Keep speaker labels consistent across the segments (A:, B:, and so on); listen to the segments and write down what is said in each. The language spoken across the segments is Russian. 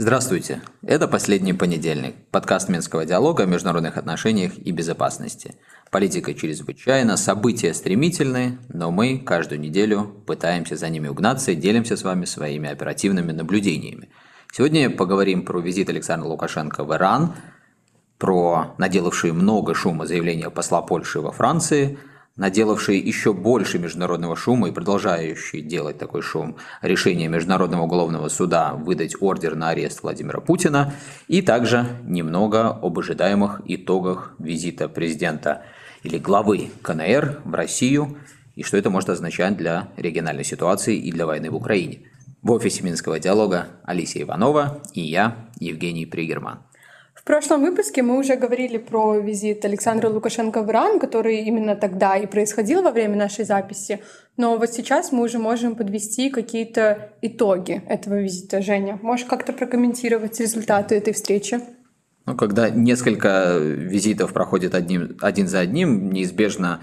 A: Здравствуйте! Это «Последний понедельник» – подкаст Минского диалога о международных отношениях и безопасности. Политика чрезвычайно, события стремительные, но мы каждую неделю пытаемся за ними угнаться и делимся с вами своими оперативными наблюдениями. Сегодня поговорим про визит Александра Лукашенко в Иран, про наделавшие много шума заявления посла Польши во Франции – наделавшие еще больше международного шума и продолжающие делать такой шум решение Международного уголовного суда выдать ордер на арест Владимира Путина и также немного об ожидаемых итогах визита президента или главы КНР в Россию и что это может означать для региональной ситуации и для войны в Украине. В офисе Минского диалога Алисия Иванова и я, Евгений Пригерман.
B: В прошлом выпуске мы уже говорили про визит Александра Лукашенко в Иран, который именно тогда и происходил во время нашей записи. Но вот сейчас мы уже можем подвести какие-то итоги этого визита. Женя, можешь как-то прокомментировать результаты этой встречи?
A: Ну, когда несколько визитов проходят одним, один за одним, неизбежно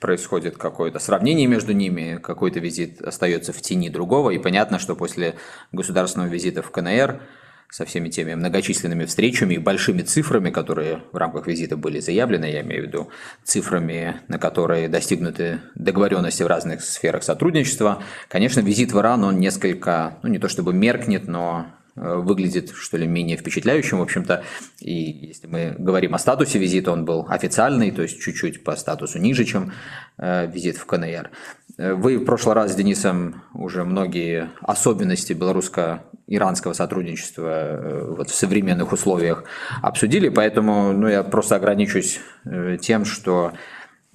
A: происходит какое-то сравнение между ними, какой-то визит остается в тени другого, и понятно, что после государственного визита в КНР со всеми теми многочисленными встречами и большими цифрами, которые в рамках визита были заявлены, я имею в виду цифрами, на которые достигнуты договоренности в разных сферах сотрудничества. Конечно, визит в Иран, он несколько, ну не то чтобы меркнет, но выглядит, что ли, менее впечатляющим, в общем-то. И если мы говорим о статусе визита, он был официальный, то есть чуть-чуть по статусу ниже, чем э, визит в КНР. Э, вы в прошлый раз с Денисом уже многие особенности белорусско иранского сотрудничества э, вот в современных условиях обсудили, поэтому ну, я просто ограничусь э, тем, что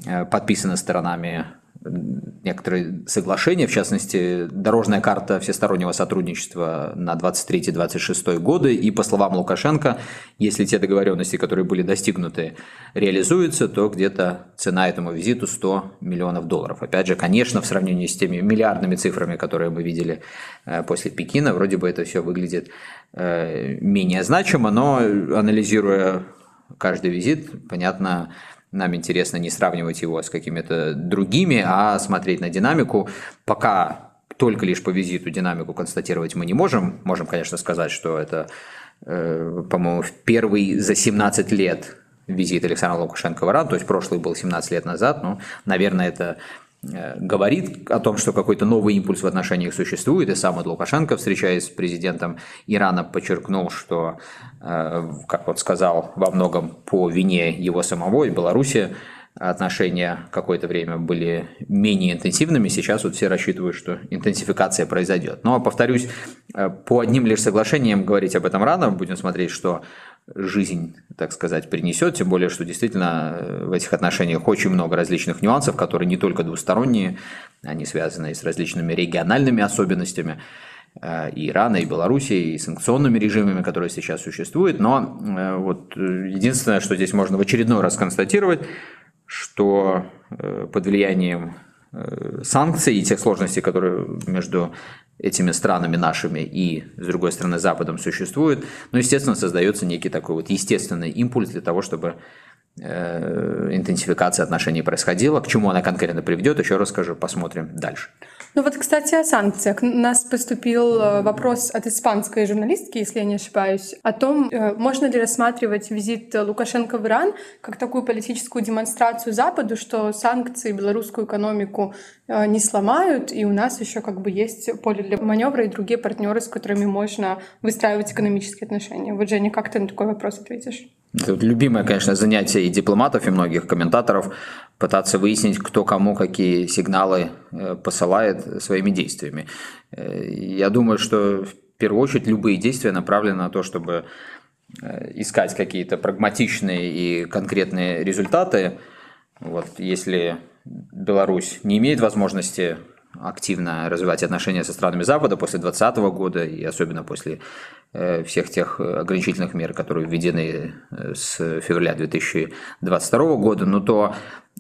A: э, подписано сторонами некоторые соглашения, в частности, дорожная карта всестороннего сотрудничества на 23-26 годы, и по словам Лукашенко, если те договоренности, которые были достигнуты, реализуются, то где-то цена этому визиту 100 миллионов долларов. Опять же, конечно, в сравнении с теми миллиардными цифрами, которые мы видели э, после Пекина, вроде бы это все выглядит э, менее значимо, но анализируя каждый визит, понятно, нам интересно не сравнивать его с какими-то другими, а смотреть на динамику. Пока только лишь по визиту динамику констатировать мы не можем. Можем, конечно, сказать, что это, э, по-моему, первый за 17 лет визит Александра Лукашенко в Иран, то есть прошлый был 17 лет назад, ну, наверное, это говорит о том, что какой-то новый импульс в отношениях существует, и сам Лукашенко, встречаясь с президентом Ирана, подчеркнул, что, э, как он сказал, во многом по вине его самого и Беларуси отношения какое-то время были менее интенсивными, сейчас вот все рассчитывают, что интенсификация произойдет. Но, повторюсь, э, по одним лишь соглашениям говорить об этом рано, будем смотреть, что жизнь, так сказать, принесет, тем более, что действительно э, в этих отношениях очень много различных нюансов, которые не только двусторонние, они связаны с различными региональными особенностями э, и Ирана, и Белоруссии, и санкционными режимами, которые сейчас существуют. Но вот единственное, что здесь можно в очередной раз констатировать, что под влиянием санкций и тех сложностей, которые между этими странами нашими и, с другой стороны, Западом существует, но, естественно, создается некий такой вот естественный импульс для того, чтобы э, интенсификация отношений происходила. К чему она конкретно приведет, еще расскажу, посмотрим дальше.
B: Ну вот, кстати, о санкциях. У нас поступил э, вопрос от испанской журналистки, если я не ошибаюсь, о том, э, можно ли рассматривать визит Лукашенко в Иран как такую политическую демонстрацию Западу, что санкции белорусскую экономику э, не сломают, и у нас еще как бы есть поле для маневра и другие партнеры, с которыми можно выстраивать экономические отношения. Вот, Женя, как ты на такой вопрос ответишь?
A: Любимое, конечно, занятие и дипломатов, и многих комментаторов пытаться выяснить, кто кому какие сигналы э, посылает своими действиями. Э, я думаю, что в первую очередь любые действия направлены на то, чтобы э, искать какие-то прагматичные и конкретные результаты. Вот, если Беларусь не имеет возможности активно развивать отношения со странами Запада после 2020 года и особенно после э, всех тех ограничительных мер, которые введены э, с февраля 2022 года, но то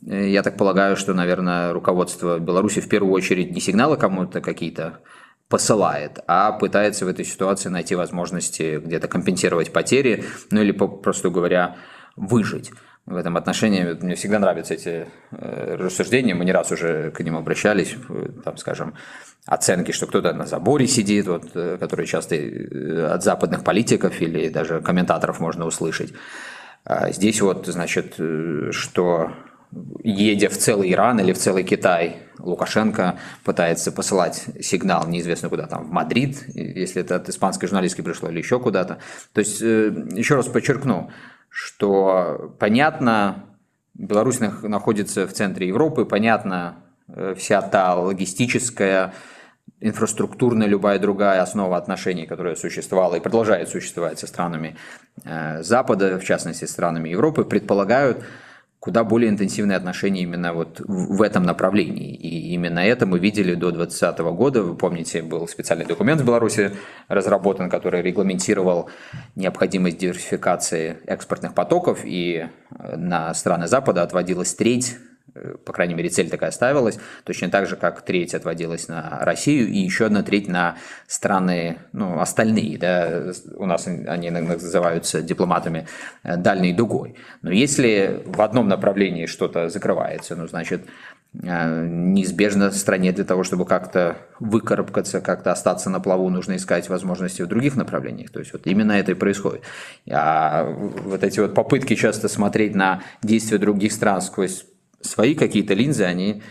A: э, я так полагаю, что, наверное, руководство Беларуси в первую очередь не сигналы кому-то какие-то посылает, а пытается в этой ситуации найти возможности где-то компенсировать потери, ну или, попросту говоря, выжить. В этом отношении мне всегда нравятся эти э, рассуждения, мы не раз уже к ним обращались, там, скажем, оценки, что кто-то на заборе сидит, вот, э, которые часто э, от западных политиков или даже комментаторов можно услышать. А здесь вот, значит, что едя в целый Иран или в целый Китай, Лукашенко пытается посылать сигнал неизвестно куда, там, в Мадрид, если это от испанской журналистки пришло, или еще куда-то. То есть, еще раз подчеркну, что понятно, Беларусь находится в центре Европы, понятно, э, вся та логистическая, инфраструктурная, любая другая основа отношений, которая существовала и продолжает существовать со странами э, Запада, в частности, странами Европы, предполагают куда более интенсивные отношения именно вот в этом направлении. И именно это мы видели до 2020 года. Вы помните, был специальный документ в Беларуси разработан, который регламентировал необходимость диверсификации экспортных потоков, и э, на страны Запада отводилась треть по крайней мере, цель такая ставилась, точно так же, как треть отводилась на Россию и еще одна треть на страны, ну, остальные, да, у нас они называются дипломатами э, дальней дугой. Но если в одном направлении что-то закрывается, ну, значит, э, неизбежно стране для того, чтобы как-то выкарабкаться, как-то остаться на плаву, нужно искать возможности в других направлениях. То есть вот именно это и происходит. А вот эти вот попытки часто смотреть на действия других стран сквозь свои какие-то линзы, они,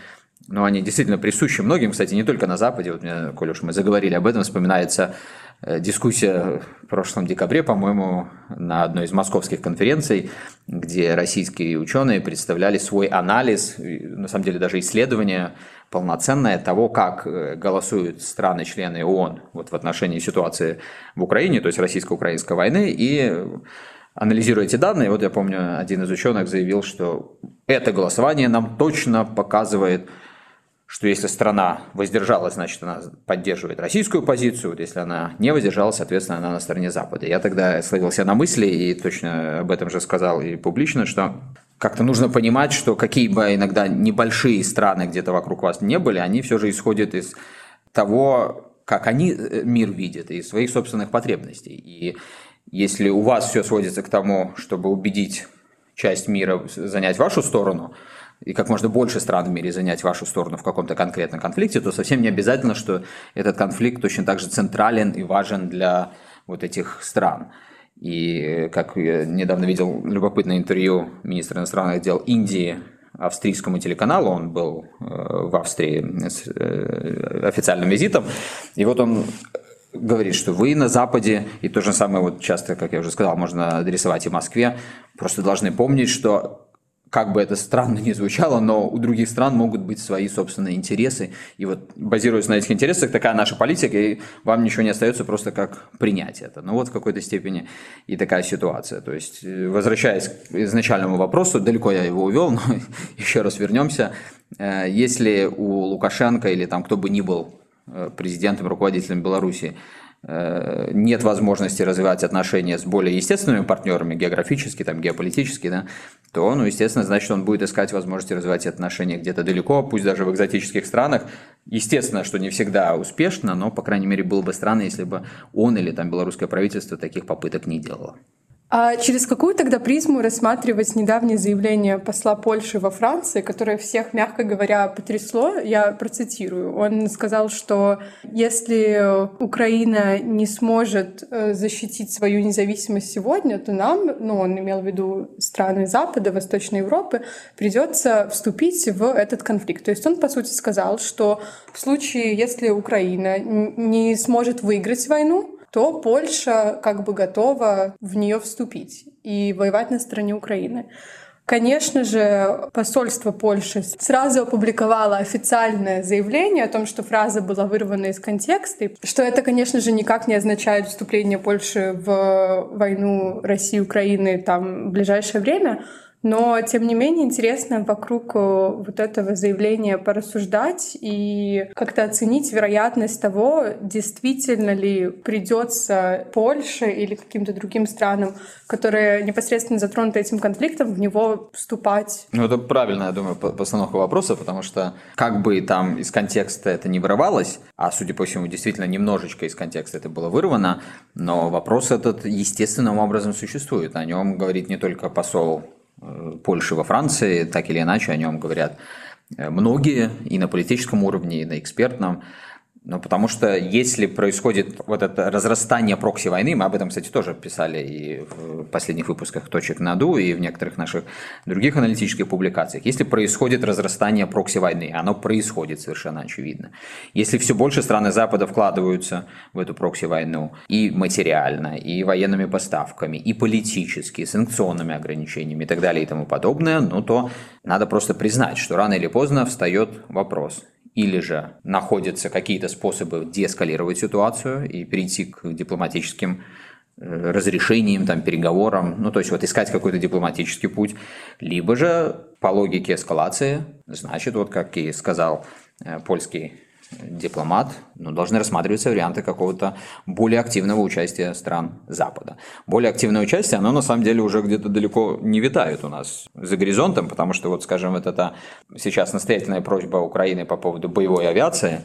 A: ну, они действительно присущи многим, кстати, не только на Западе. Вот мне, коль уж мы заговорили об этом, вспоминается э, дискуссия в прошлом декабре, по-моему, на одной из московских конференций, где российские ученые представляли свой анализ, на самом деле даже исследование полноценное того, как э, голосуют страны-члены ООН вот в отношении ситуации в Украине, то есть российско-украинской войны, и анализируя эти данные, вот я помню, один из ученых заявил, что это голосование нам точно показывает, что если страна воздержалась, значит, она поддерживает российскую позицию, вот если она не воздержалась, соответственно, она на стороне Запада. Я тогда словил себя на мысли и точно об этом же сказал и публично, что как-то нужно понимать, что какие бы иногда небольшие страны где-то вокруг вас не были, они все же исходят из того, как они э, мир видят, и своих собственных потребностей. И если у вас все сводится к тому, чтобы убедить часть мира занять вашу сторону, и как можно больше стран в мире занять вашу сторону в каком-то конкретном конфликте, то совсем не обязательно, что этот конфликт точно так же централен и важен для вот этих стран. И как я недавно видел любопытное интервью министра иностранных дел Индии австрийскому телеканалу, он был э, в Австрии с э, официальным визитом, и вот он говорит, что вы на Западе, и то же самое вот часто, как я уже сказал, можно адресовать и Москве, просто должны помнить, что как бы это странно ни звучало, но у других стран могут быть свои собственные интересы. И вот базируясь на этих интересах, такая наша политика, и вам ничего не остается просто как принять это. Ну вот в какой-то степени и такая ситуация. То есть, э, возвращаясь к изначальному вопросу, далеко я его увел, но еще раз вернемся. Э, если у Лукашенко или там кто бы ни был президентом, руководителем Беларуси э, нет возможности развивать отношения с более естественными партнерами, географически, там, геополитически, да, то, ну, естественно, значит, он будет искать возможности развивать отношения где-то далеко, пусть даже в экзотических странах. Естественно, что не всегда успешно, но, по крайней мере, было бы странно, если бы он или там белорусское правительство таких попыток не делало.
B: А через какую тогда призму рассматривать недавнее заявление посла Польши во Франции, которое всех, мягко говоря, потрясло? Я процитирую. Он сказал, что если Украина не сможет э, защитить свою независимость сегодня, то нам, ну, он имел в виду страны Запада, Восточной Европы, придется вступить в этот конфликт. То есть он, по сути, сказал, что в случае, если Украина не сможет выиграть войну, то Польша как бы готова в нее вступить и воевать на стороне Украины. Конечно же, посольство Польши сразу опубликовало официальное заявление о том, что фраза была вырвана из контекста, что это, конечно же, никак не означает вступление Польши в войну России-Украины там в ближайшее время, но, тем не менее, интересно вокруг э, вот этого заявления порассуждать и как-то оценить вероятность того, действительно ли придется Польше или каким-то другим странам, которые непосредственно затронуты этим конфликтом, в него вступать.
A: Ну, это правильно, я думаю, постановка вопроса, потому что как бы там из контекста это не вырывалось, а, судя по всему, действительно немножечко из контекста это было вырвано, но вопрос этот естественным образом существует. О нем говорит не только посол Польши во Франции, так или иначе о нем говорят многие и на политическом уровне, и на экспертном. Ну, потому что если происходит вот это разрастание прокси-войны, мы об этом, кстати, тоже писали и в последних выпусках «Точек наду», и в некоторых наших других аналитических публикациях. Если происходит разрастание прокси-войны, оно происходит совершенно очевидно. Если все больше страны Запада вкладываются в эту прокси-войну и материально, и военными поставками, и политически, санкционными ограничениями и так далее и тому подобное, ну то надо просто признать, что рано или поздно встает вопрос – или же находятся какие-то способы деэскалировать ситуацию и перейти к дипломатическим э, разрешениям, там, переговорам, ну, то есть вот искать какой-то дипломатический путь, либо же по логике эскалации, значит, вот как и сказал э, польский дипломат, но должны рассматриваться варианты какого-то более активного участия стран Запада. Более активное участие, оно на самом деле уже где-то далеко не витает у нас за горизонтом, потому что вот, скажем, вот это сейчас настоятельная просьба Украины по поводу боевой авиации,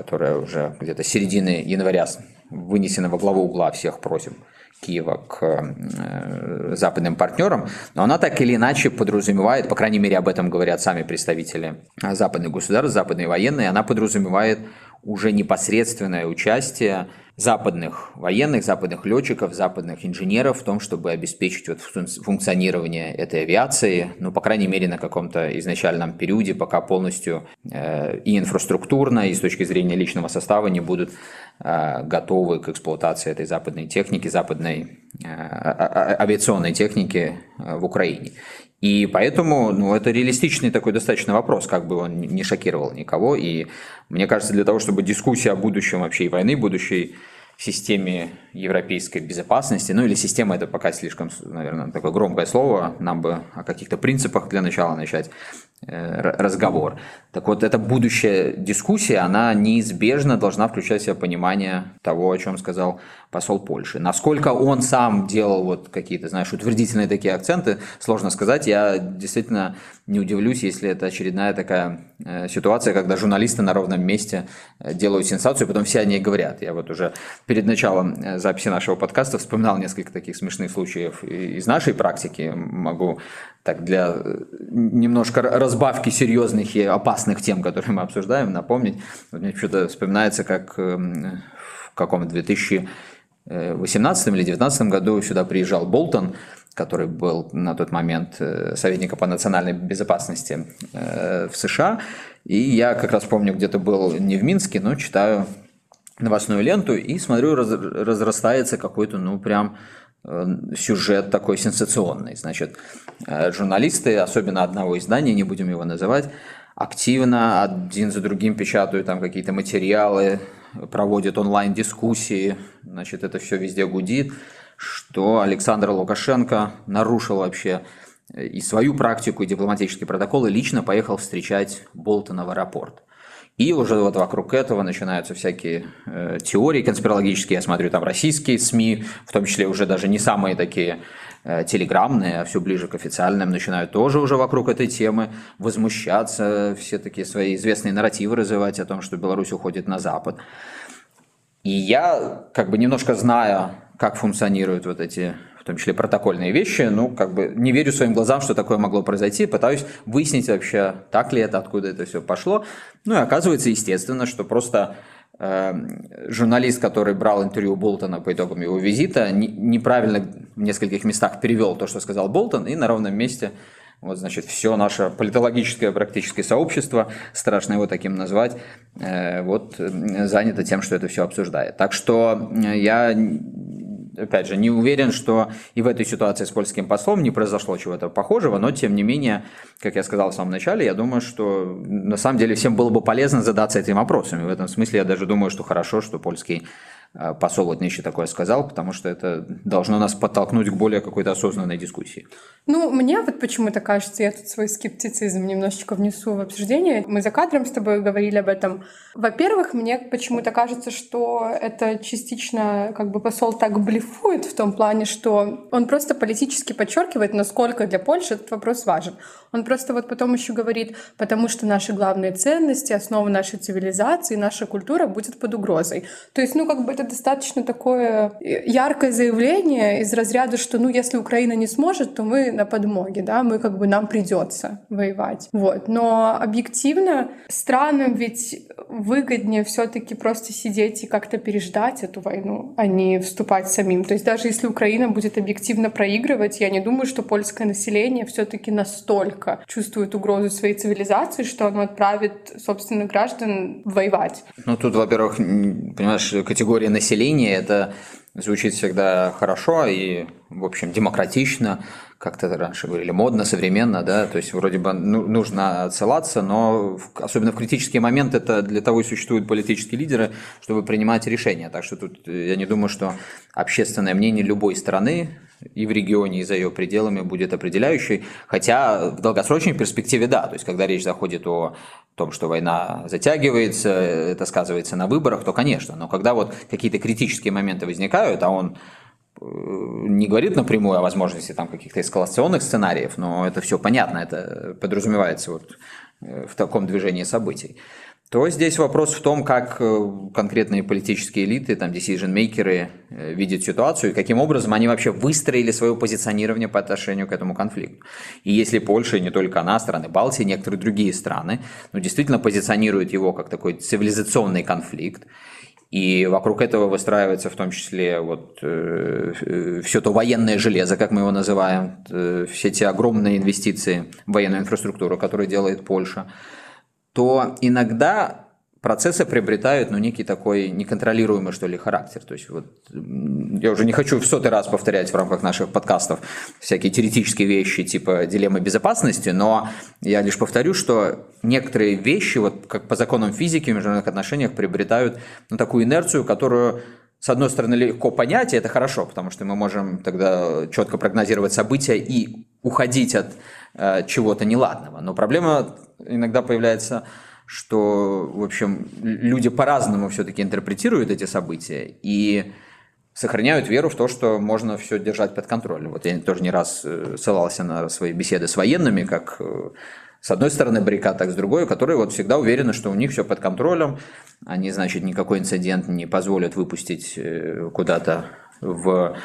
A: которая уже где-то середины января вынесена во главу угла всех просим Киева к э, западным партнерам, но она так или иначе подразумевает, по крайней мере об этом говорят сами представители западных государств, западные военные, она подразумевает уже непосредственное участие западных военных, западных летчиков, западных инженеров в том, чтобы обеспечить вот функционирование этой авиации, ну, по крайней мере, на каком-то изначальном периоде, пока полностью э, и инфраструктурно, и с точки зрения личного состава не будут э, готовы к эксплуатации этой западной техники, западной э, авиационной техники э, в Украине. И поэтому ну, это реалистичный такой достаточно вопрос, как бы он не шокировал никого. И мне кажется, для того, чтобы дискуссия о будущем вообще и войны будущей системе европейской безопасности, ну или система это пока слишком, наверное, такое громкое слово, нам бы о каких-то принципах для начала начать э, разговор. Так вот, эта будущая дискуссия, она неизбежно должна включать в себя понимание того, о чем сказал посол Польши. Насколько он сам делал вот какие-то, знаешь, утвердительные такие акценты, сложно сказать. Я действительно не удивлюсь, если это очередная такая э, ситуация, когда журналисты на ровном месте э, делают сенсацию, потом все о ней говорят. Я вот уже перед началом э, записи нашего подкаста вспоминал несколько таких смешных случаев из нашей практики. Могу так для немножко разбавки серьезных и опасных тем, которые мы обсуждаем, напомнить. Мне что-то вспоминается, как эм, в каком 2000 2018 или 2019 году сюда приезжал Болтон, который был на тот момент э, советником по национальной безопасности э, в США. И я как раз помню, где-то был не в Минске, но читаю новостную ленту и смотрю, раз, разрастается какой-то, ну, прям э, сюжет такой сенсационный. Значит, журналисты, особенно одного издания, не будем его называть, активно один за другим печатают там какие-то материалы, проводят онлайн-дискуссии, значит, это все везде гудит, что Александр Лукашенко нарушил вообще э, и свою практику, и дипломатические протоколы, лично поехал встречать Болтона в аэропорт. И уже вот вокруг этого начинаются всякие э, теории конспирологические. Я смотрю там российские СМИ, в том числе уже даже не самые такие телеграммные, а все ближе к официальным, начинают тоже уже вокруг этой темы возмущаться, все такие свои известные нарративы развивать о том, что Беларусь уходит на Запад. И я, как бы немножко зная, как функционируют вот эти в том числе протокольные вещи, ну, как бы не верю своим глазам, что такое могло произойти, пытаюсь выяснить вообще, так ли это, откуда это все пошло. Ну и оказывается, естественно, что просто э, журналист, который брал интервью Болтона по итогам его визита, не, неправильно в нескольких местах перевел то, что сказал Болтон, и на ровном месте вот, значит, все наше политологическое практическое сообщество, страшно его таким назвать, э, вот занято тем, что это все обсуждает. Так что э, я опять же, не уверен, что и в этой ситуации с польским послом не произошло чего-то похожего, но тем не менее, как я сказал в самом начале, я думаю, что на самом деле всем было бы полезно задаться этим вопросом. И в этом смысле я даже думаю, что хорошо, что польский посол вот нечто такое сказал, потому что это должно нас подтолкнуть к более какой-то осознанной дискуссии.
B: Ну, мне вот почему-то кажется, я тут свой скептицизм немножечко внесу в обсуждение. Мы за кадром с тобой говорили об этом. Во-первых, мне почему-то кажется, что это частично как бы посол так блефует в том плане, что он просто политически подчеркивает, насколько для Польши этот вопрос важен. Он просто вот потом еще говорит, потому что наши главные ценности, основа нашей цивилизации, наша культура будет под угрозой. То есть, ну, как бы это достаточно такое яркое заявление из разряда, что ну если Украина не сможет, то мы на подмоге, да, мы как бы нам придется воевать. Вот. Но объективно странам ведь выгоднее все-таки просто сидеть и как-то переждать эту войну, а не вступать самим. То есть даже если Украина будет объективно проигрывать, я не думаю, что польское население все-таки настолько чувствует угрозу своей цивилизации, что оно отправит собственных граждан воевать.
A: Ну тут, во-первых, понимаешь, категория населения это звучит всегда хорошо и, в общем, демократично, как-то раньше говорили, модно, современно, да, то есть вроде бы ну, нужно отсылаться, но особенно в критические моменты это для того и существуют политические лидеры, чтобы принимать решения. Так что тут я не думаю, что общественное мнение любой страны и в регионе, и за ее пределами будет определяющей, хотя в долгосрочной перспективе да, то есть когда речь заходит о том, что война затягивается, это сказывается на выборах, то, конечно, но когда вот какие-то критические моменты возникают, а он э, не говорит напрямую о возможности там каких-то эскалационных сценариев, но это все понятно, это подразумевается вот э, в таком движении событий то здесь вопрос в том, как э, конкретные политические элиты, там, decision-мейкеры э, видят ситуацию и каким образом они вообще выстроили свое позиционирование по отношению к этому конфликту. И если Польша, и не только она, страны Балтии, некоторые другие страны, ну, действительно позиционируют его как такой цивилизационный конфликт, и вокруг этого выстраивается в том числе вот, э, все то военное железо, как мы его называем, э, все те огромные инвестиции в военную инфраструктуру, которые делает Польша – то иногда процессы приобретают ну, некий такой неконтролируемый, что ли, характер. То есть вот я уже не хочу в сотый раз повторять в рамках наших подкастов всякие теоретические вещи типа дилеммы безопасности, но я лишь повторю, что некоторые вещи, вот как по законам физики в международных отношениях, приобретают ну, такую инерцию, которую с одной стороны, легко понять, и это хорошо, потому что мы можем тогда четко прогнозировать события и уходить от э, чего-то неладного. Но проблема иногда появляется, что, в общем, люди по-разному все-таки интерпретируют эти события и сохраняют веру в то, что можно все держать под контролем. Вот я тоже не раз э, ссылался на свои беседы с военными, как э, с одной стороны баррикад, так с другой, которые вот всегда уверены, что у них все под контролем, они, значит, никакой инцидент не позволят выпустить э, куда-то в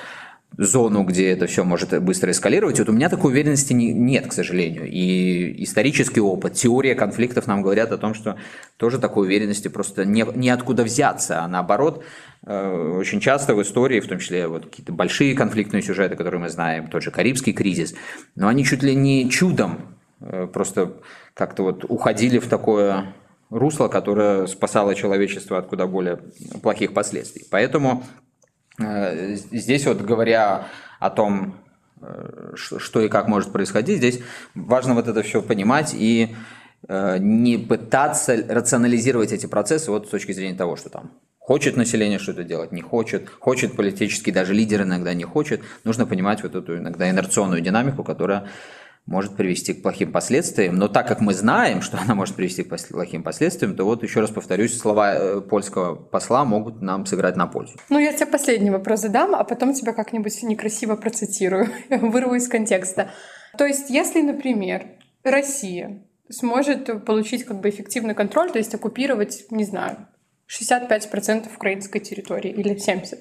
A: зону, где это все может быстро эскалировать. Вот у меня такой уверенности не, нет, к сожалению. И исторический опыт, теория конфликтов нам говорят о том, что тоже такой уверенности просто не, неоткуда взяться, а наоборот, э, очень часто в истории, в том числе вот какие-то большие конфликтные сюжеты, которые мы знаем, тот же Карибский кризис, но они чуть ли не чудом Э, просто как-то вот уходили в такое русло, которое спасало человечество от куда более плохих последствий. Поэтому здесь вот говоря о том, э, что и как может происходить, здесь важно вот это все понимать и не пытаться рационализировать эти процессы вот с точки зрения того, что там Хочет население что-то делать, не хочет. Хочет политический, даже лидер иногда не хочет. Нужно понимать вот эту иногда инерционную динамику, которая может привести к плохим последствиям. Но так как мы знаем, что она может привести к плохим последствиям, то вот еще раз повторюсь, слова э, польского посла могут нам сыграть на пользу.
B: Ну, я тебе последний вопрос задам, а потом тебя как-нибудь некрасиво процитирую, вырву из контекста. То есть, если, например, Россия сможет получить как бы эффективный контроль, то есть оккупировать, не знаю, 65% украинской территории или 70%,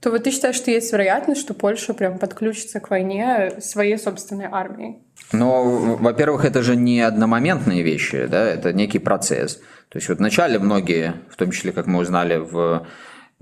B: то вот ты считаешь, что есть вероятность, что Польша прям подключится к войне своей собственной армией?
A: Ну, во-первых, это же не одномоментные вещи, да, это некий процесс. То есть вот вначале многие, в том числе, как мы узнали в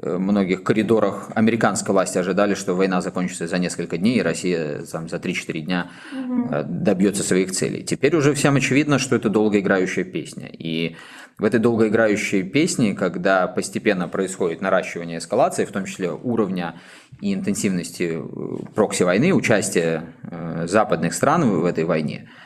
A: многих коридорах американской власти ожидали, что война закончится за несколько дней, и Россия там, за 3-4 дня угу. добьется своих целей. Теперь уже всем очевидно, что это долгоиграющая песня. И в этой долгоиграющей песне, когда постепенно происходит наращивание эскалации, в том числе уровня и интенсивности э, прокси-войны, участия э, западных стран в этой войне –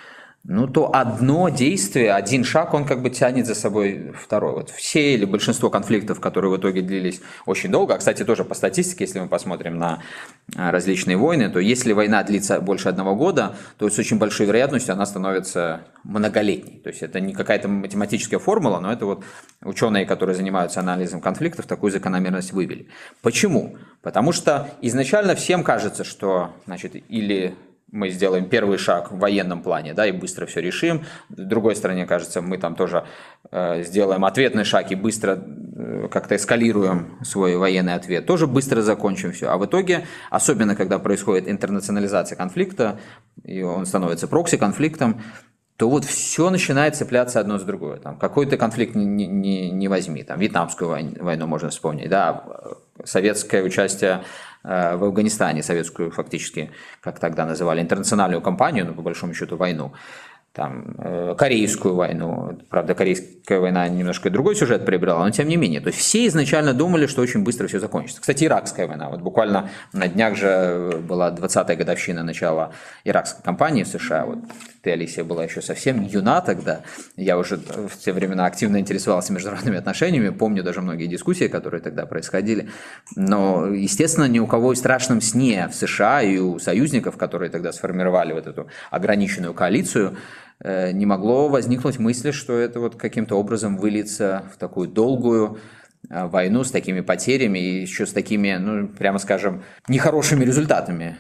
A: ну, то одно действие, один шаг, он как бы тянет за собой второй. Вот все или большинство конфликтов, которые в итоге длились очень долго, а, кстати, тоже по статистике, если мы посмотрим на а, различные войны, то если война длится больше одного года, то с очень большой вероятностью она становится многолетней. То есть это не какая-то математическая формула, но это вот ученые, которые занимаются анализом конфликтов, такую закономерность вывели. Почему? Потому что изначально всем кажется, что значит, или мы сделаем первый шаг в военном плане, да, и быстро все решим. С другой стороны, кажется, мы там тоже э, сделаем ответный шаг и быстро э, как-то эскалируем свой военный ответ, тоже быстро закончим все. А в итоге, особенно когда происходит интернационализация конфликта, и он становится прокси-конфликтом, то вот все начинает цепляться одно с другое. Там, какой-то конфликт не, не, не возьми, там, вьетнамскую войну, войну можно вспомнить, да, советское участие э, в Афганистане, советскую фактически, как тогда называли, интернациональную кампанию, ну, по большому счету, войну там, э, Корейскую войну. Правда, Корейская война немножко другой сюжет приобрела, но тем не менее. То есть все изначально думали, что очень быстро все закончится. Кстати, Иракская война. Вот буквально на днях же была 20-я годовщина начала иракской кампании в США. Вот ты, Алисия, была еще совсем юна тогда. Я уже в те времена активно интересовался международными отношениями, помню даже многие дискуссии, которые тогда происходили. Но, естественно, ни у кого в страшном сне в США и у союзников, которые тогда сформировали вот эту ограниченную коалицию, Э, не могло возникнуть мысли, что это вот каким-то образом выльется в такую долгую э, войну с такими потерями и еще с такими, ну, прямо скажем, нехорошими результатами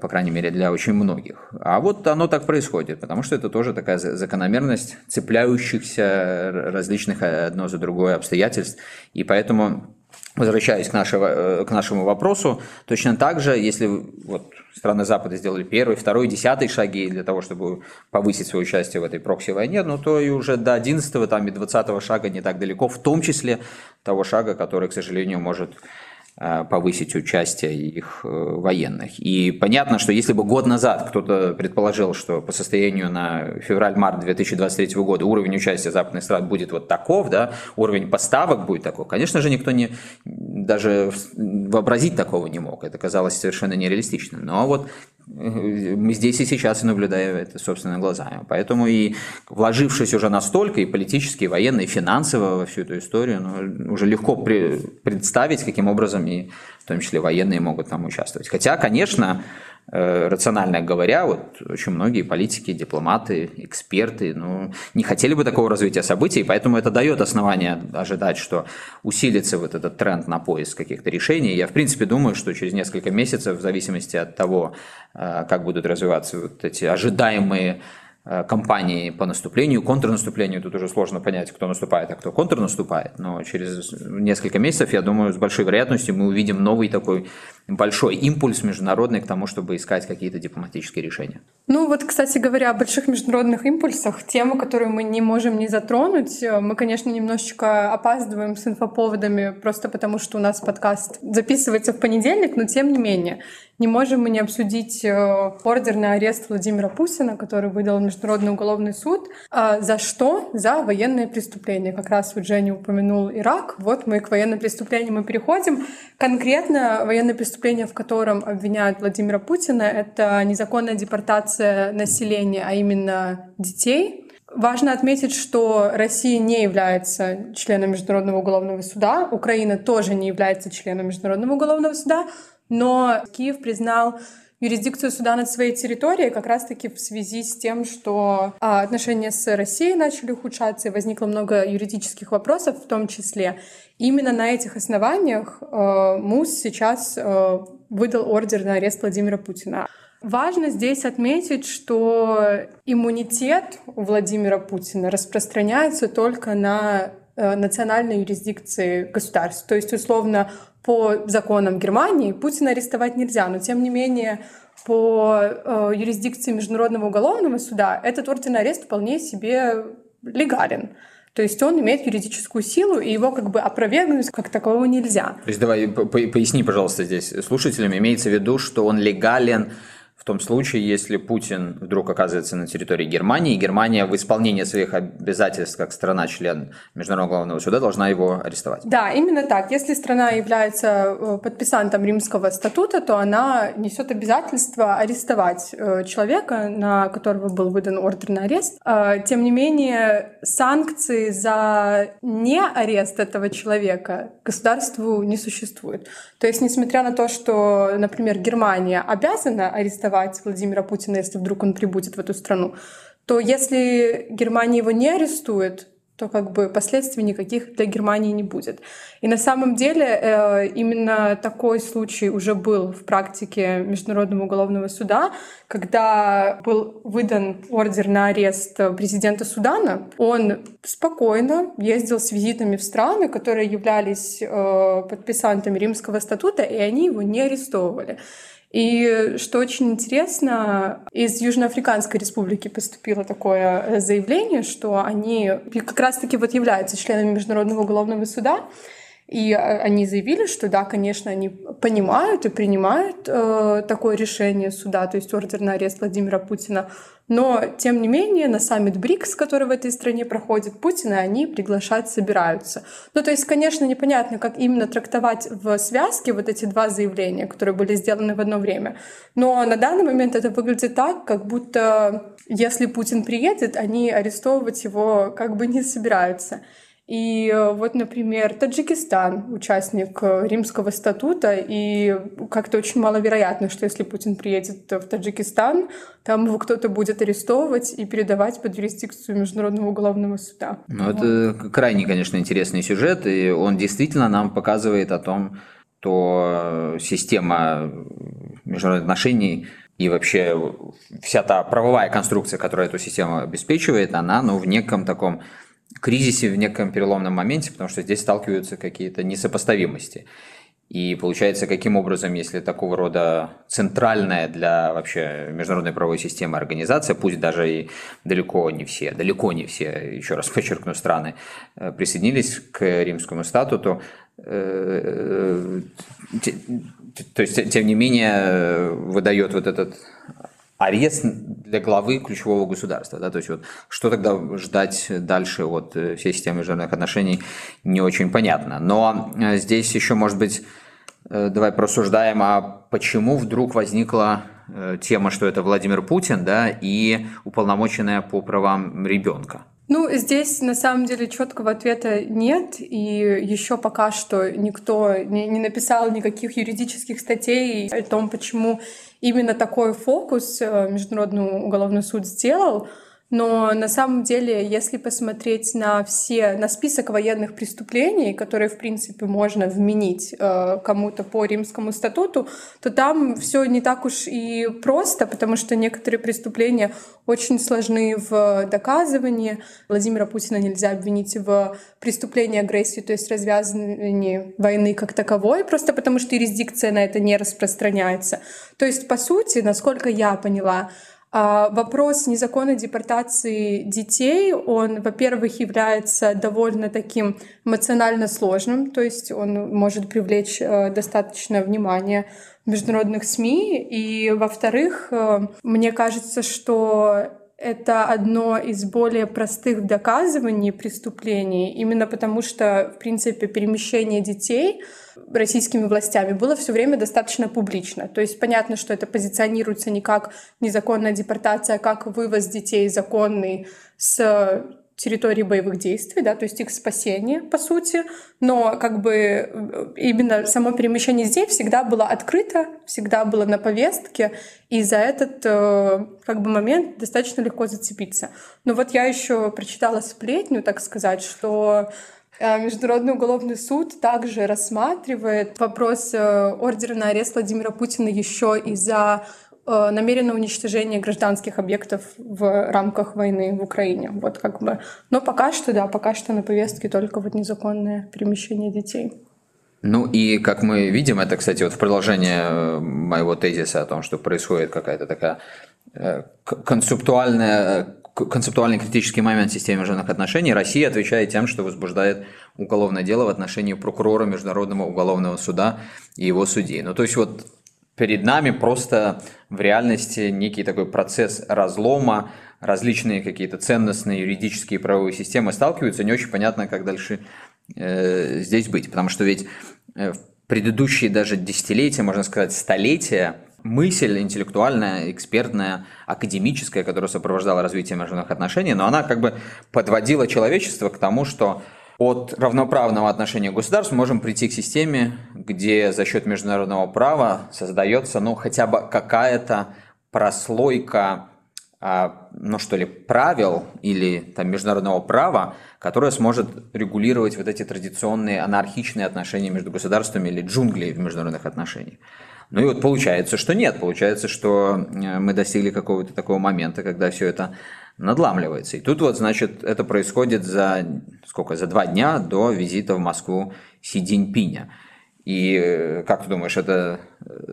A: по крайней мере, для очень многих. А вот оно так происходит, потому что это тоже такая закономерность цепляющихся различных одно за другое обстоятельств. И поэтому Возвращаясь к, нашего, э, к нашему вопросу, точно так же, если вот страны Запада сделали первый, второй, десятый шаги для того, чтобы повысить свое участие в этой прокси-войне, ну то и уже до одиннадцатого там, и двадцатого шага не так далеко, в том числе того шага, который, к сожалению, может Э, повысить участие их э, военных. И понятно, что если бы год назад кто-то предположил, что по состоянию на февраль-март 2023 года уровень участия западных стран будет вот таков, да, уровень поставок будет таков, конечно же, никто не, даже вообразить такого не мог. Это казалось совершенно нереалистичным. Но вот мы здесь и сейчас наблюдаем это собственными глазами. Поэтому и вложившись уже настолько и политически, и военно, и финансово во всю эту историю, ну, уже легко при, представить, каким образом и в том числе военные могут там участвовать. Хотя, конечно, Э, рационально говоря, вот очень многие политики, дипломаты, эксперты ну, не хотели бы такого развития событий, поэтому это дает основание ожидать, что усилится вот этот тренд на поиск каких-то решений. Я, в принципе, думаю, что через несколько месяцев, в зависимости от того, э, как будут развиваться вот эти ожидаемые кампании по наступлению, контрнаступлению. Тут уже сложно понять, кто наступает, а кто контрнаступает. Но через несколько месяцев, я думаю, с большой вероятностью мы увидим новый такой большой импульс международный к тому, чтобы искать какие-то дипломатические решения.
B: Ну вот, кстати говоря, о больших международных импульсах, тему, которую мы не можем не затронуть, мы, конечно, немножечко опаздываем с инфоповодами, просто потому что у нас подкаст записывается в понедельник, но тем не менее. Не можем мы не обсудить э, ордер на арест Владимира Путина, который выдал Международный уголовный суд. А за что? За военные преступления. Как раз вот Женя упомянул Ирак. Вот мы к военным преступлениям и переходим. Конкретно военное преступление, в котором обвиняют Владимира Путина, это незаконная депортация населения, а именно детей. Важно отметить, что Россия не является членом Международного уголовного суда, Украина тоже не является членом Международного уголовного суда, но Киев признал юрисдикцию суда над своей территорией как раз-таки в связи с тем, что а, отношения с Россией начали ухудшаться, и возникло много юридических вопросов в том числе. именно на этих основаниях э, МУС сейчас э, выдал ордер на арест Владимира Путина. Важно здесь отметить, что иммунитет у Владимира Путина распространяется только на национальной юрисдикции государств. То есть, условно, по законам Германии Путина арестовать нельзя, но тем не менее по э, юрисдикции Международного уголовного суда этот орден арест вполне себе легален. То есть он имеет юридическую силу, и его как бы опровергнуть как такового нельзя.
A: То есть давай поясни, пожалуйста, здесь слушателям, имеется в виду, что он легален в том случае, если Путин вдруг оказывается на территории Германии, и Германия в исполнении своих обязательств как страна-член Международного главного суда должна его арестовать.
B: Да, именно так. Если страна является э, подписантом Римского статута, то она несет обязательство арестовать э, человека, на которого был выдан ордер на арест. Э, тем не менее, санкции за не арест этого человека государству не существует. То есть, несмотря на то, что, например, Германия обязана арестовать арестовать Владимира Путина, если вдруг он прибудет в эту страну, то если Германия его не арестует, то как бы последствий никаких для Германии не будет. И на самом деле э, именно такой случай уже был в практике Международного уголовного суда, когда был выдан ордер на арест президента Судана. Он спокойно ездил с визитами в страны, которые являлись э, подписантами Римского статута, и они его не арестовывали. И что очень интересно, из Южноафриканской республики поступило такое э, заявление, что они как раз-таки вот являются членами Международного уголовного суда, и э, они заявили, что да, конечно, они понимают и принимают э, такое решение суда, то есть ордер на арест Владимира Путина. Но, тем не менее, на саммит БРИКС, который в этой стране проходит, Путина они приглашать собираются. Ну, то есть, конечно, непонятно, как именно трактовать в связке вот эти два заявления, которые были сделаны в одно время. Но на данный момент это выглядит так, как будто если Путин приедет, они арестовывать его как бы не собираются. И э, вот, например, Таджикистан, участник э, Римского статута, и как-то очень маловероятно, что если Путин приедет в Таджикистан, там его кто-то будет арестовывать и передавать под юрисдикцию Международного уголовного суда.
A: Ну, вот. это крайне, конечно, интересный сюжет, и он действительно нам показывает о том, что система международных отношений и вообще вся та правовая конструкция, которая эту систему обеспечивает, она ну, в неком таком кризисе, в неком переломном моменте, потому что здесь сталкиваются какие-то несопоставимости. И получается, каким образом, если такого рода центральная для вообще международной правовой системы организация, пусть даже и далеко не все, далеко не все, еще раз подчеркну, страны э, присоединились к римскому статуту, э, э, то есть, тем не менее, выдает вот этот арест для главы ключевого государства. Да? То есть вот что тогда ждать дальше от э, всей системы международных отношений не очень понятно. Но э, здесь еще, может быть, э, давай просуждаем, а почему вдруг возникла тема, что это Владимир Путин, да, и уполномоченная по правам ребенка.
B: Ну, здесь на самом деле четкого ответа нет, и еще пока что никто не, не написал никаких юридических статей о том, почему именно такой фокус э, Международный уголовный суд сделал. Но на самом деле, если посмотреть на все, на список военных преступлений, которые, в принципе, можно вменить э, кому-то по римскому статуту, то там все не так уж и просто, потому что некоторые преступления очень сложны в доказывании. Владимира Путина нельзя обвинить в преступлении агрессии, то есть развязывании войны как таковой, просто потому что юрисдикция на это не распространяется. То есть, по сути, насколько я поняла, вопрос незаконной депортации детей, он, во-первых, является довольно таким эмоционально сложным, то есть он может привлечь э, достаточно внимания международных СМИ, и, во-вторых, э, мне кажется, что это одно из более простых доказываний преступлений, именно потому что, в принципе, перемещение детей российскими властями было все время достаточно публично. То есть понятно, что это позиционируется не как незаконная депортация, а как вывоз детей законный с территории боевых действий, да, то есть их спасение, по сути, но как бы э, именно само перемещение здесь всегда было открыто, всегда было на повестке, и за этот э, как бы момент достаточно легко зацепиться. Но вот я еще прочитала сплетню, так сказать, что э, Международный уголовный суд также рассматривает вопрос ордера на арест Владимира Путина еще из-за Э, намеренное уничтожение гражданских объектов в рамках войны в Украине. Вот как бы. Но пока что, да, пока что на повестке только вот незаконное перемещение детей.
A: Ну и как мы видим, это, кстати, вот в продолжение э, моего тезиса о том, что происходит какая-то такая э, концептуальная концептуальный критический момент в системе международных отношений, Россия отвечает тем, что возбуждает уголовное дело в отношении прокурора Международного уголовного суда и его судей. Ну, то есть вот перед нами просто в реальности некий такой процесс разлома, различные какие-то ценностные юридические и правовые системы сталкиваются, не очень понятно, как дальше э, здесь быть. Потому что ведь э, в предыдущие даже десятилетия, можно сказать, столетия, мысль интеллектуальная, экспертная, академическая, которая сопровождала развитие международных отношений, но она как бы подводила человечество к тому, что от равноправного отношения государств можем прийти к системе, где за счет международного права создается ну, хотя бы какая-то прослойка а, ну что ли, правил или там международного права, которое сможет регулировать вот эти традиционные анархичные отношения между государствами или джунгли в международных отношениях. Ну и вот получается, что нет. Получается, что э, мы достигли какого-то такого момента, когда все это надламливается. И тут вот, значит, это происходит за сколько? За два дня до визита в Москву Си Цзиньпиня. И э, как ты думаешь, это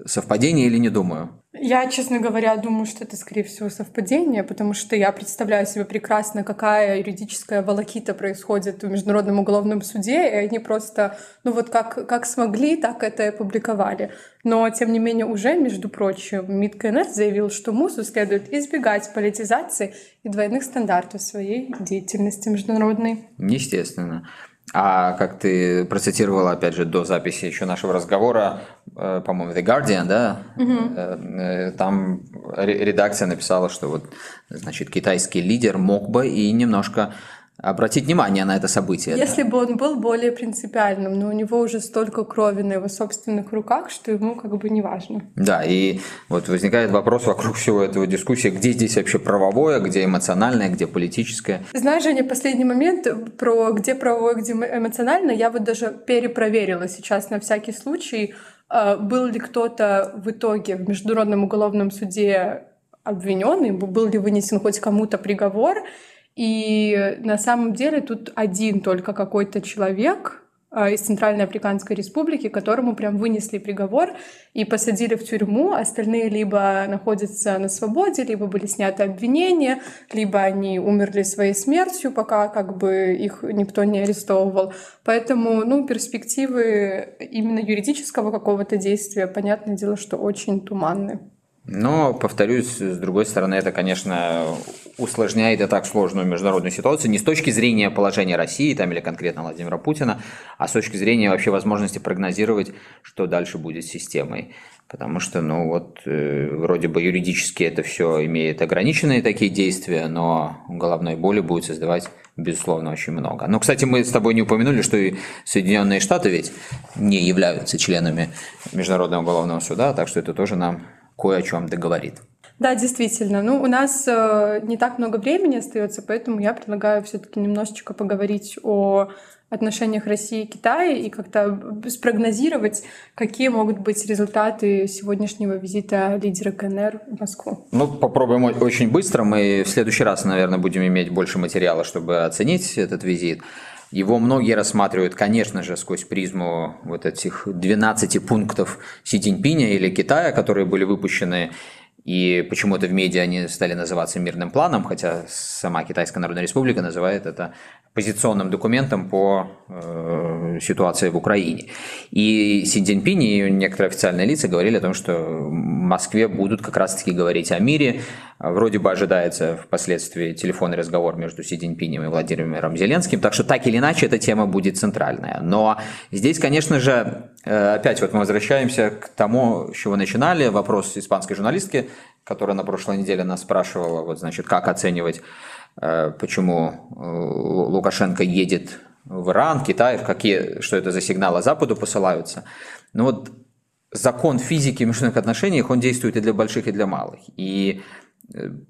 A: совпадение или не думаю?
B: Я, честно говоря, думаю, что это, скорее всего, совпадение, потому что я представляю себе прекрасно, какая юридическая волокита происходит в Международном уголовном суде, и они просто, ну вот как, как смогли, так это и опубликовали. Но, тем не менее, уже, между прочим, МИД КНР заявил, что МУСу следует избегать политизации и двойных стандартов своей деятельности международной.
A: Естественно. А как ты процитировала, опять же, до записи еще нашего разговора, э, по-моему, The Guardian, да, угу. там редакция написала, что вот, значит, китайский лидер мог бы и немножко обратить внимание на это событие.
B: Если да. бы он был более принципиальным, но у него уже столько крови на его собственных руках, что ему как бы не важно.
A: Да, и вот возникает вопрос вокруг всего этого дискуссии, где здесь вообще правовое, где эмоциональное, где политическое.
B: Знаешь, Женя, последний момент про где правовое, где эмоциональное, я вот даже перепроверила сейчас на всякий случай, а, был ли кто-то в итоге в Международном уголовном суде обвиненный, был ли вынесен хоть кому-то приговор, и на самом деле тут один только какой-то человек а, из Центральной Африканской Республики, которому прям вынесли приговор и посадили в тюрьму. Остальные либо находятся на свободе, либо были сняты обвинения, либо они умерли своей смертью, пока как бы их никто не арестовывал. Поэтому, ну, перспективы именно юридического какого-то действия, понятное дело, что очень туманны.
A: Но, повторюсь, с другой стороны, это, конечно, усложняет и так сложную международную ситуацию не с точки зрения положения России там, или конкретно Владимира Путина, а с точки зрения вообще возможности прогнозировать, что дальше будет с системой. Потому что, ну вот, э, вроде бы юридически это все имеет ограниченные такие действия, но головной боли будет создавать, безусловно, очень много. Но, кстати, мы с тобой не упомянули, что и Соединенные Штаты ведь не являются членами Международного уголовного суда, так что это тоже нам кое о чем договорит.
B: Да, действительно. Ну, у нас э, не так много времени остается, поэтому я предлагаю все-таки немножечко поговорить о отношениях России и Китая и как-то спрогнозировать, какие могут быть результаты сегодняшнего визита лидера КНР в Москву.
A: Ну, попробуем очень быстро. Мы в следующий раз, наверное, будем иметь больше материала, чтобы оценить этот визит. Его многие рассматривают, конечно же, сквозь призму вот этих 12 пунктов Си Цзиньпиня или Китая, которые были выпущены и почему-то в медиа они стали называться мирным планом, хотя сама Китайская Народная Республика называет это позиционным документом по э, ситуации в Украине. И Си Цзиньпинь и некоторые официальные лица говорили о том, что в Москве будут как раз-таки говорить о мире. Вроде бы ожидается впоследствии телефонный разговор между Си Цзиньпинем и Владимиром Зеленским, так что так или иначе эта тема будет центральная. Но здесь, конечно же, э, опять вот мы возвращаемся к тому, с чего начинали, вопрос испанской журналистки, которая на прошлой неделе нас спрашивала, вот, значит, как оценивать почему э, Лукашенко едет в Иран, Китай, какие, что это за сигналы Западу посылаются. Ну вот закон физики в международных отношениях, он действует и для больших, и для малых. И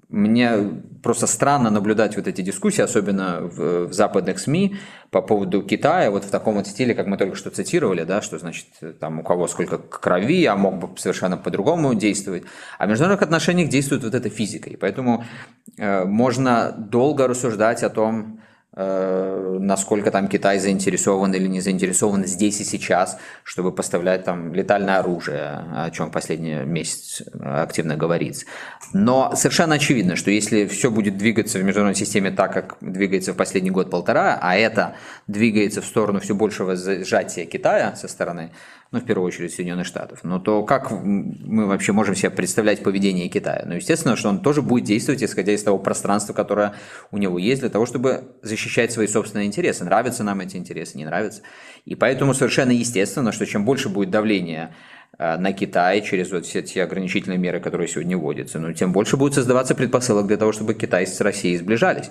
A: мне просто странно наблюдать вот эти дискуссии, особенно в, в западных СМИ по поводу Китая, вот в таком вот стиле, как мы только что цитировали, да, что значит там у кого сколько крови, а мог бы совершенно по-другому действовать. А в международных отношениях действует вот эта физика, и поэтому э, можно долго рассуждать о том, насколько там Китай заинтересован или не заинтересован здесь и сейчас, чтобы поставлять там летальное оружие, о чем последний месяц активно говорится. Но совершенно очевидно, что если все будет двигаться в международной системе так, как двигается в последний год-полтора, а это двигается в сторону все большего сжатия Китая со стороны ну, в первую очередь Соединенных Штатов, но то как мы вообще можем себе представлять поведение Китая? Ну, естественно, что он тоже будет действовать, исходя из того пространства, которое у него есть, для того, чтобы защищать свои собственные интересы. Нравятся нам эти интересы, не нравятся. И поэтому совершенно естественно, что чем больше будет давление э, на Китай через вот все те ограничительные меры, которые сегодня вводятся, ну, тем больше будет создаваться предпосылок для того, чтобы Китай с Россией сближались.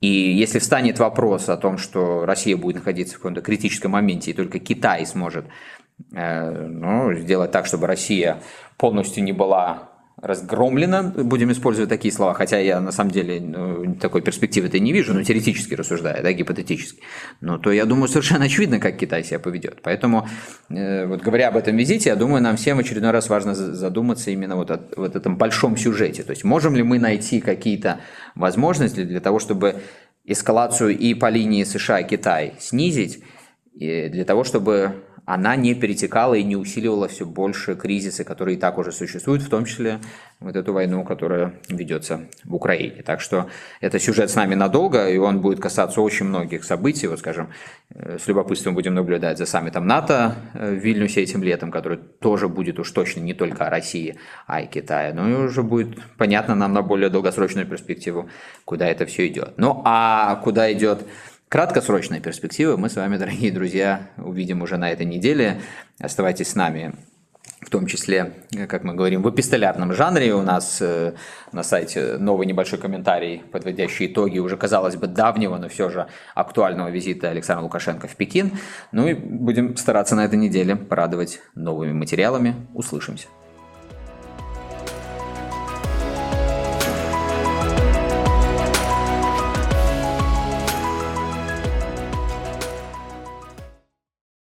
A: И если встанет вопрос о том, что Россия будет находиться в каком-то критическом моменте, и только Китай сможет ну, сделать так, чтобы Россия полностью не была разгромлена, будем использовать такие слова, хотя я на самом деле ну, такой перспективы-то не вижу, но теоретически рассуждая, да, гипотетически, но то я думаю совершенно очевидно, как Китай себя поведет. Поэтому, э, вот говоря об этом визите, я думаю, нам всем очередной раз важно задуматься именно вот о вот этом большом сюжете. То есть можем ли мы найти какие-то возможности для того, чтобы эскалацию и по линии США-Китай снизить, и для того, чтобы она не перетекала и не усиливала все больше кризисы, которые и так уже существуют, в том числе вот эту войну, которая ведется в Украине. Так что это сюжет с нами надолго, и он будет касаться очень многих событий. Вот, скажем, э, с любопытством будем наблюдать за саммитом НАТО э, в Вильнюсе этим летом, который тоже будет уж точно не только о России, а и Китае. Но и уже будет понятно нам на более долгосрочную перспективу, куда это все идет. Ну а куда идет Краткосрочные перспективы мы с вами, дорогие друзья, увидим уже на этой неделе. Оставайтесь с нами в том числе, как мы говорим, в эпистолярном жанре. У нас э, на сайте новый небольшой комментарий, подводящий итоги уже, казалось бы, давнего, но все же актуального визита Александра Лукашенко в Пекин. Ну и будем стараться на этой неделе порадовать новыми материалами. Услышимся.